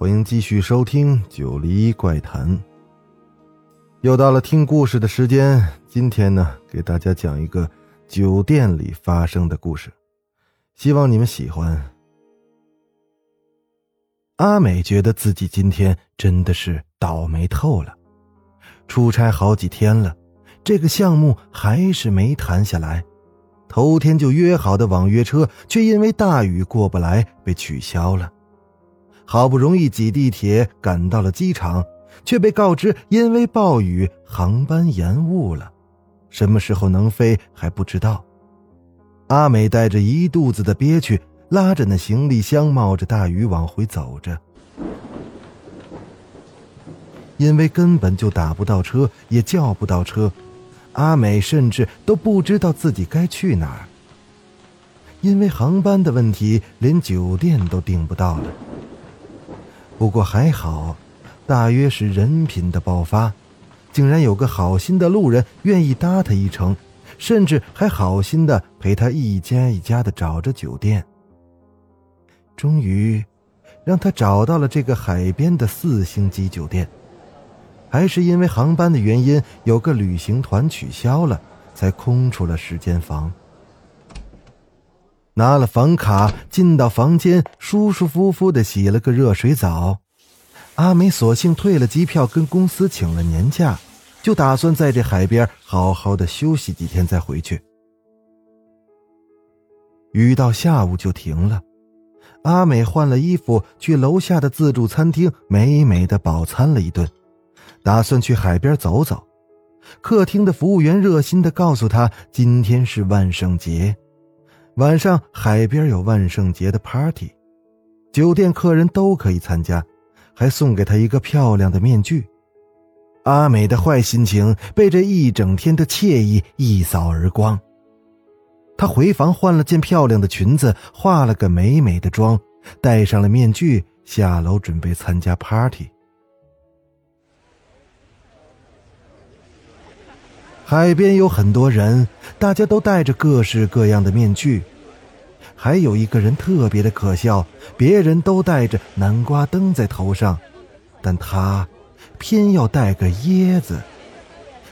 欢迎继续收听《九黎怪谈》。又到了听故事的时间，今天呢，给大家讲一个酒店里发生的故事，希望你们喜欢。阿美觉得自己今天真的是倒霉透了，出差好几天了，这个项目还是没谈下来。头天就约好的网约车，却因为大雨过不来被取消了。好不容易挤地铁赶到了机场，却被告知因为暴雨航班延误了，什么时候能飞还不知道。阿美带着一肚子的憋屈，拉着那行李箱冒着大雨往回走着。因为根本就打不到车，也叫不到车。阿美甚至都不知道自己该去哪儿，因为航班的问题，连酒店都订不到了。不过还好，大约是人品的爆发，竟然有个好心的路人愿意搭他一程，甚至还好心的陪他一家一家的找着酒店。终于，让他找到了这个海边的四星级酒店。还是因为航班的原因，有个旅行团取消了，才空出了十间房。拿了房卡，进到房间，舒舒服服的洗了个热水澡。阿美索性退了机票，跟公司请了年假，就打算在这海边好好的休息几天再回去。雨到下午就停了，阿美换了衣服，去楼下的自助餐厅美美的饱餐了一顿。打算去海边走走，客厅的服务员热心的告诉他，今天是万圣节，晚上海边有万圣节的 party，酒店客人都可以参加，还送给他一个漂亮的面具。阿美的坏心情被这一整天的惬意一扫而光。她回房换了件漂亮的裙子，化了个美美的妆，戴上了面具，下楼准备参加 party。海边有很多人，大家都戴着各式各样的面具。还有一个人特别的可笑，别人都戴着南瓜灯在头上，但他偏要戴个椰子，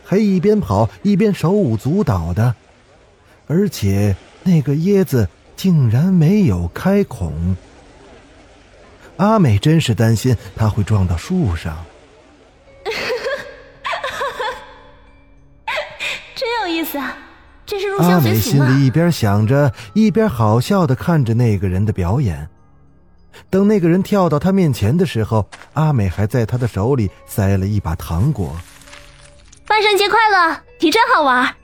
还一边跑一边手舞足蹈的，而且那个椰子竟然没有开孔。阿美真是担心他会撞到树上。意思啊，这是入乡随俗阿美心里一边想着，一边好笑的看着那个人的表演。等那个人跳到他面前的时候，阿美还在他的手里塞了一把糖果。万圣节快乐，你真好玩。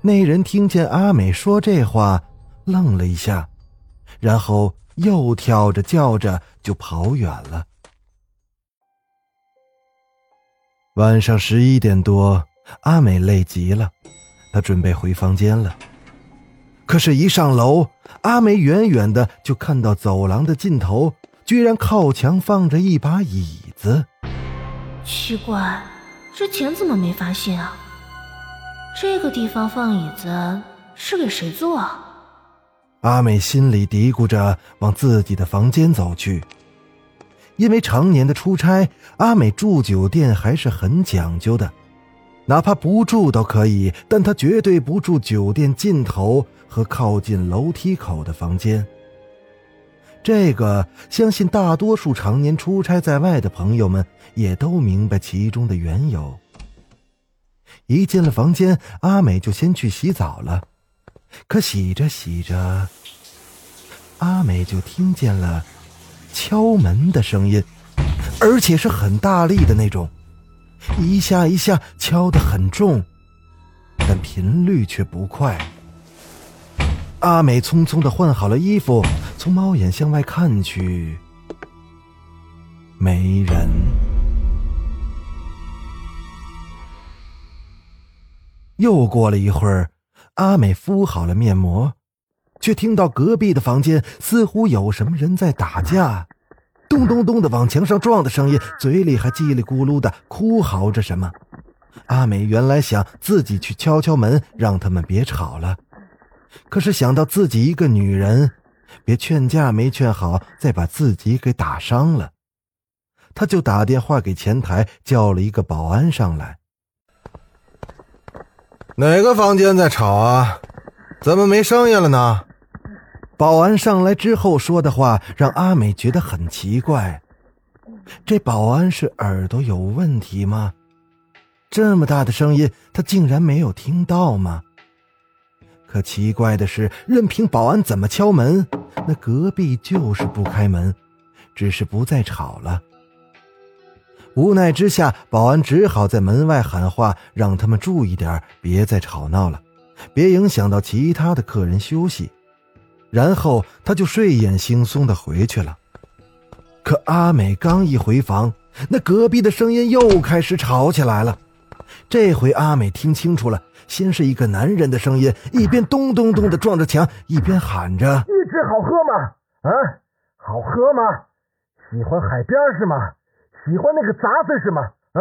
那人听见阿美说这话，愣了一下，然后又跳着叫着就跑远了。晚上十一点多，阿美累极了。她准备回房间了，可是，一上楼，阿美远远的就看到走廊的尽头，居然靠墙放着一把椅子。奇怪，之前怎么没发现啊？这个地方放椅子是给谁坐啊？阿美心里嘀咕着，往自己的房间走去。因为常年的出差，阿美住酒店还是很讲究的。哪怕不住都可以，但他绝对不住酒店尽头和靠近楼梯口的房间。这个，相信大多数常年出差在外的朋友们也都明白其中的缘由。一进了房间，阿美就先去洗澡了。可洗着洗着，阿美就听见了敲门的声音，而且是很大力的那种。一下一下敲得很重，但频率却不快。阿美匆匆的换好了衣服，从猫眼向外看去，没人。又过了一会儿，阿美敷好了面膜，却听到隔壁的房间似乎有什么人在打架，咚咚咚的往墙上撞的声音，嘴里还叽里咕噜的哭嚎着什么。阿美原来想自己去敲敲门，让他们别吵了，可是想到自己一个女人，别劝架没劝好，再把自己给打伤了，他就打电话给前台，叫了一个保安上来。哪个房间在吵啊？怎么没声音了呢？保安上来之后说的话让阿美觉得很奇怪。这保安是耳朵有问题吗？这么大的声音，他竟然没有听到吗？可奇怪的是，任凭保安怎么敲门，那隔壁就是不开门，只是不再吵了。无奈之下，保安只好在门外喊话，让他们注意点，别再吵闹了，别影响到其他的客人休息。然后他就睡眼惺忪的回去了。可阿美刚一回房，那隔壁的声音又开始吵起来了。这回阿美听清楚了，先是一个男人的声音，一边咚咚咚的撞着墙，一边喊着：“一直好喝吗？啊，好喝吗？喜欢海边是吗？喜欢那个杂碎是吗？啊，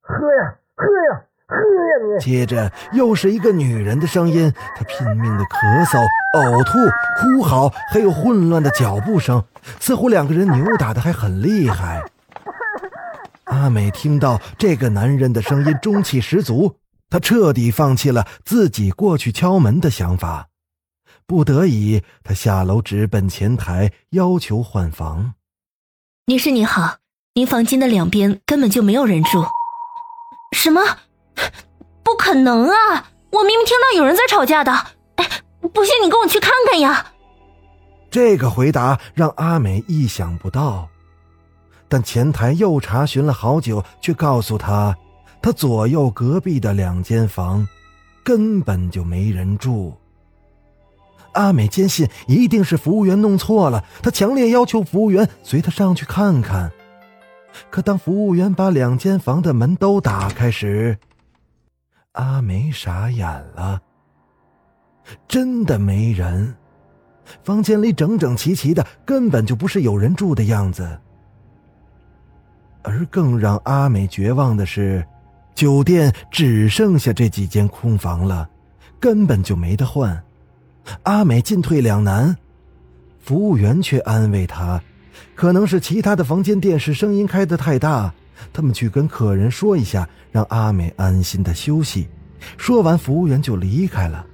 喝呀，喝呀，” 接着又是一个女人的声音，她拼命的咳嗽、呕吐、哭嚎，还有混乱的脚步声，似乎两个人扭打的还很厉害。阿美听到这个男人的声音，中气十足。她彻底放弃了自己过去敲门的想法，不得已，她下楼直奔前台，要求换房。女士您好，您房间的两边根本就没有人住。什么？不可能啊！我明明听到有人在吵架的。哎，不信你跟我去看看呀！这个回答让阿美意想不到。但前台又查询了好久，却告诉他，他左右隔壁的两间房根本就没人住。阿美坚信一定是服务员弄错了，她强烈要求服务员随她上去看看。可当服务员把两间房的门都打开时，阿美傻眼了，真的没人，房间里整整齐齐的，根本就不是有人住的样子。而更让阿美绝望的是，酒店只剩下这几间空房了，根本就没得换。阿美进退两难，服务员却安慰她，可能是其他的房间电视声音开得太大，他们去跟客人说一下，让阿美安心的休息。说完，服务员就离开了。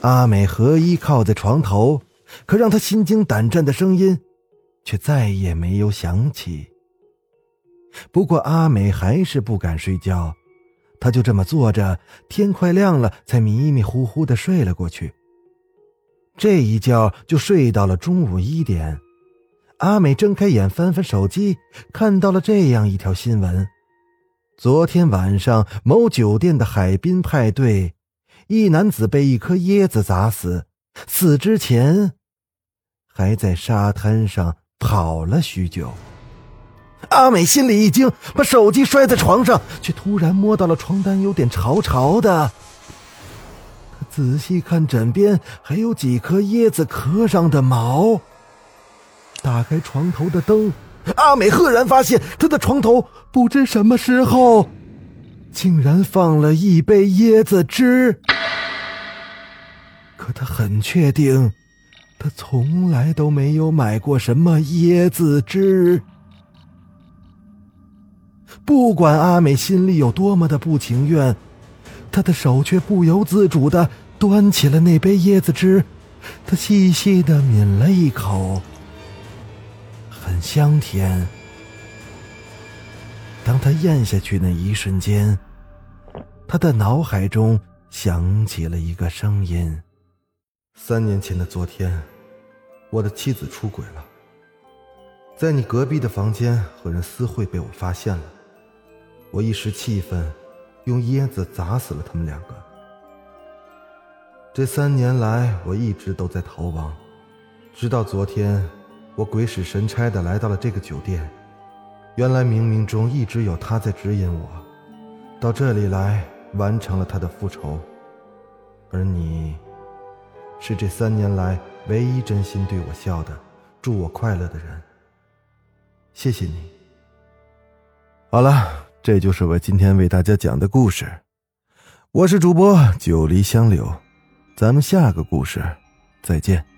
阿美合衣靠在床头。可让她心惊胆战的声音，却再也没有响起。不过阿美还是不敢睡觉，她就这么坐着，天快亮了才迷迷糊糊的睡了过去。这一觉就睡到了中午一点。阿美睁开眼翻翻手机，看到了这样一条新闻：昨天晚上某酒店的海滨派对，一男子被一颗椰子砸死，死之前。还在沙滩上跑了许久，阿美心里一惊，把手机摔在床上，却突然摸到了床单有点潮潮的。仔细看枕边，还有几颗椰子壳上的毛。打开床头的灯，阿美赫然发现，她的床头不知什么时候，竟然放了一杯椰子汁。可她很确定。他从来都没有买过什么椰子汁。不管阿美心里有多么的不情愿，她的手却不由自主的端起了那杯椰子汁。她细细的抿了一口，香甜。当他咽下去那一瞬间，他的脑海中响起了一个声音：三年前的昨天。我的妻子出轨了，在你隔壁的房间和人私会被我发现了，我一时气愤，用椰子砸死了他们两个。这三年来，我一直都在逃亡，直到昨天，我鬼使神差的来到了这个酒店，原来冥冥中一直有他在指引我，到这里来完成了他的复仇。而你，是这三年来唯一真心对我笑的、祝我快乐的人。谢谢你。好了，这就是我今天为大家讲的故事。我是主播九黎香柳，咱们下个故事再见。